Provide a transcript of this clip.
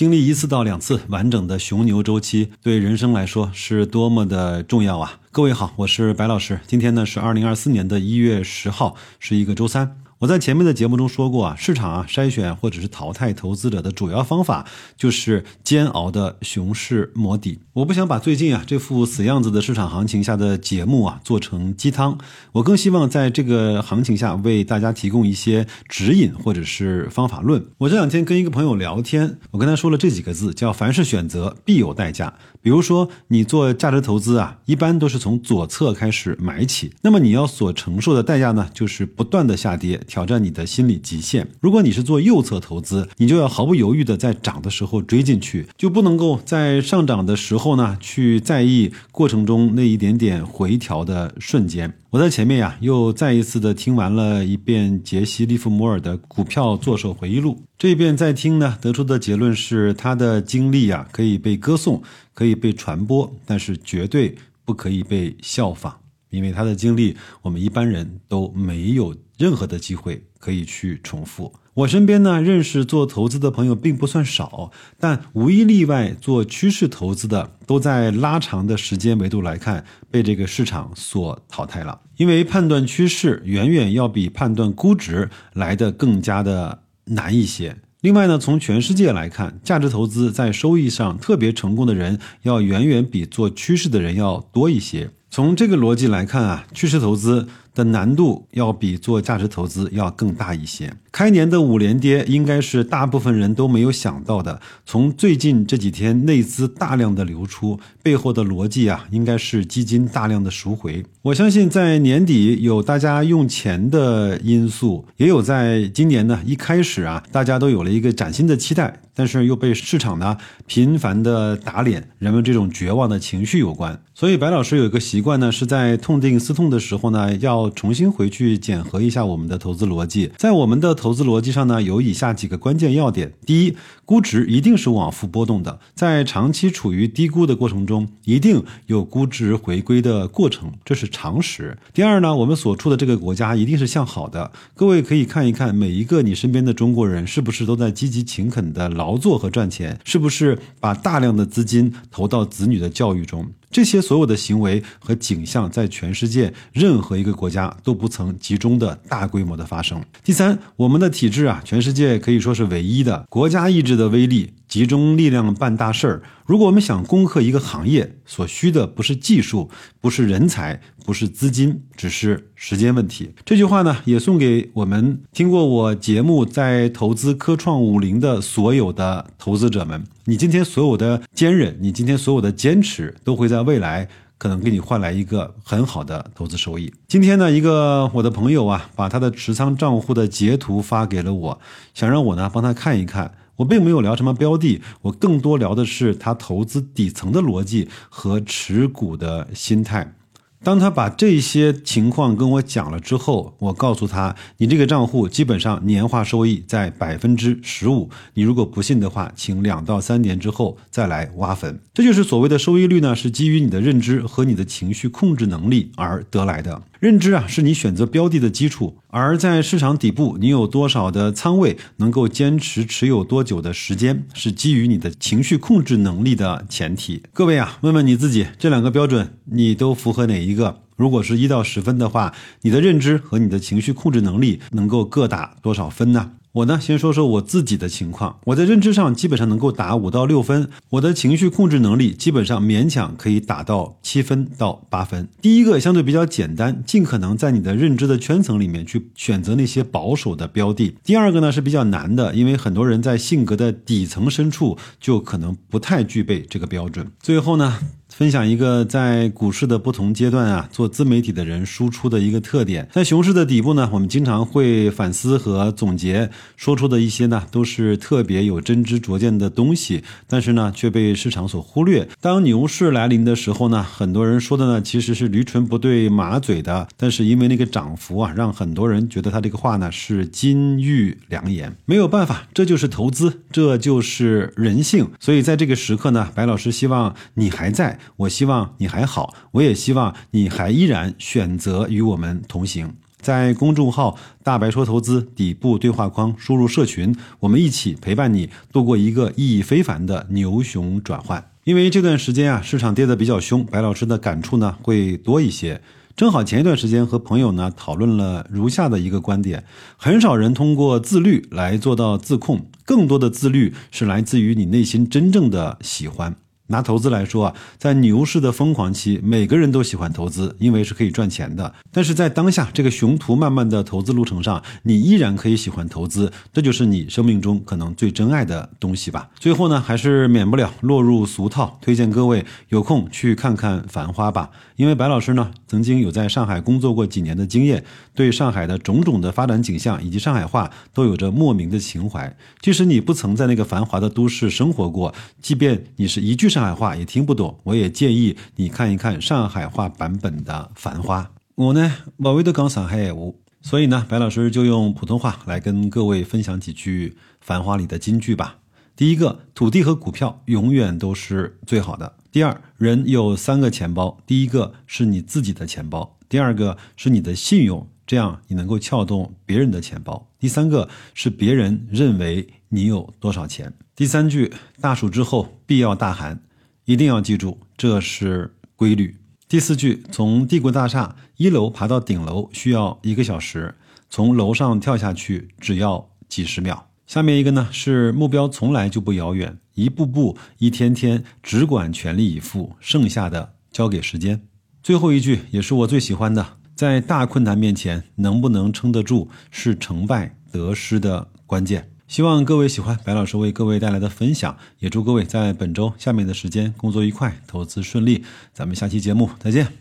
经历一次到两次完整的雄牛周期，对人生来说是多么的重要啊！各位好，我是白老师，今天呢是二零二四年的一月十号，是一个周三。我在前面的节目中说过啊，市场啊筛选或者是淘汰投资者的主要方法就是煎熬的熊市磨底。我不想把最近啊这副死样子的市场行情下的节目啊做成鸡汤，我更希望在这个行情下为大家提供一些指引或者是方法论。我这两天跟一个朋友聊天，我跟他说了这几个字，叫凡是选择必有代价。比如说你做价值投资啊，一般都是从左侧开始买起，那么你要所承受的代价呢，就是不断的下跌。挑战你的心理极限。如果你是做右侧投资，你就要毫不犹豫的在涨的时候追进去，就不能够在上涨的时候呢去在意过程中那一点点回调的瞬间。我在前面呀又再一次的听完了一遍杰西·利弗摩尔的《股票作手回忆录》，这一遍再听呢，得出的结论是他的经历啊可以被歌颂，可以被传播，但是绝对不可以被效仿。因为他的经历，我们一般人都没有任何的机会可以去重复。我身边呢，认识做投资的朋友并不算少，但无一例外，做趋势投资的都在拉长的时间维度来看，被这个市场所淘汰了。因为判断趋势远远要比判断估值来的更加的难一些。另外呢，从全世界来看，价值投资在收益上特别成功的人，要远远比做趋势的人要多一些。从这个逻辑来看啊，趋势投资。的难度要比做价值投资要更大一些。开年的五连跌应该是大部分人都没有想到的。从最近这几天内资大量的流出背后的逻辑啊，应该是基金大量的赎回。我相信在年底有大家用钱的因素，也有在今年呢一开始啊，大家都有了一个崭新的期待，但是又被市场呢频繁的打脸，人们这种绝望的情绪有关。所以白老师有一个习惯呢，是在痛定思痛的时候呢，要。要重新回去检核一下我们的投资逻辑，在我们的投资逻辑上呢，有以下几个关键要点：第一，估值一定是往复波动的，在长期处于低估的过程中，一定有估值回归的过程，这是常识。第二呢，我们所处的这个国家一定是向好的，各位可以看一看每一个你身边的中国人是不是都在积极勤恳的劳作和赚钱，是不是把大量的资金投到子女的教育中。这些所有的行为和景象，在全世界任何一个国家都不曾集中的大规模的发生。第三，我们的体制啊，全世界可以说是唯一的国家意志的威力。集中力量办大事儿。如果我们想攻克一个行业，所需的不是技术，不是人才，不是资金，只是时间问题。这句话呢，也送给我们听过我节目在投资科创五零的所有的投资者们。你今天所有的坚韧，你今天所有的坚持，都会在未来可能给你换来一个很好的投资收益。今天呢，一个我的朋友啊，把他的持仓账户的截图发给了我，想让我呢帮他看一看。我并没有聊什么标的，我更多聊的是他投资底层的逻辑和持股的心态。当他把这些情况跟我讲了之后，我告诉他：“你这个账户基本上年化收益在百分之十五。你如果不信的话，请两到三年之后再来挖坟。”这就是所谓的收益率呢，是基于你的认知和你的情绪控制能力而得来的。认知啊，是你选择标的的基础；而在市场底部，你有多少的仓位，能够坚持持有多久的时间，是基于你的情绪控制能力的前提。各位啊，问问你自己，这两个标准你都符合哪一一个？如果是一到十分的话，你的认知和你的情绪控制能力能够各打多少分呢？我呢，先说说我自己的情况。我在认知上基本上能够打五到六分，我的情绪控制能力基本上勉强可以打到七分到八分。第一个相对比较简单，尽可能在你的认知的圈层里面去选择那些保守的标的。第二个呢是比较难的，因为很多人在性格的底层深处就可能不太具备这个标准。最后呢。分享一个在股市的不同阶段啊，做自媒体的人输出的一个特点。在熊市的底部呢，我们经常会反思和总结，说出的一些呢都是特别有真知灼见的东西，但是呢却被市场所忽略。当牛市来临的时候呢，很多人说的呢其实是驴唇不对马嘴的，但是因为那个涨幅啊，让很多人觉得他这个话呢是金玉良言。没有办法，这就是投资，这就是人性。所以在这个时刻呢，白老师希望你还在。我希望你还好，我也希望你还依然选择与我们同行。在公众号“大白说投资”底部对话框输入社群，我们一起陪伴你度过一个意义非凡的牛熊转换。因为这段时间啊，市场跌得比较凶，白老师的感触呢会多一些。正好前一段时间和朋友呢讨论了如下的一个观点：很少人通过自律来做到自控，更多的自律是来自于你内心真正的喜欢。拿投资来说啊，在牛市的疯狂期，每个人都喜欢投资，因为是可以赚钱的。但是在当下这个雄图漫漫的投资路程上，你依然可以喜欢投资，这就是你生命中可能最珍爱的东西吧。最后呢，还是免不了落入俗套，推荐各位有空去看看《繁花》吧。因为白老师呢，曾经有在上海工作过几年的经验，对上海的种种的发展景象以及上海话都有着莫名的情怀。即使你不曾在那个繁华的都市生活过，即便你是一句上上海话也听不懂，我也建议你看一看上海话版本的《繁花》。我呢，不会的讲上海话，所以呢，白老师就用普通话来跟各位分享几句《繁花》里的金句吧。第一个，土地和股票永远都是最好的。第二，人有三个钱包，第一个是你自己的钱包，第二个是你的信用，这样你能够撬动别人的钱包。第三个是别人认为你有多少钱。第三句，大暑之后必要大寒。一定要记住，这是规律。第四句，从帝国大厦一楼爬到顶楼需要一个小时，从楼上跳下去只要几十秒。下面一个呢，是目标从来就不遥远，一步步、一天天，只管全力以赴，剩下的交给时间。最后一句也是我最喜欢的，在大困难面前，能不能撑得住，是成败得失的关键。希望各位喜欢白老师为各位带来的分享，也祝各位在本周下面的时间工作愉快，投资顺利。咱们下期节目再见。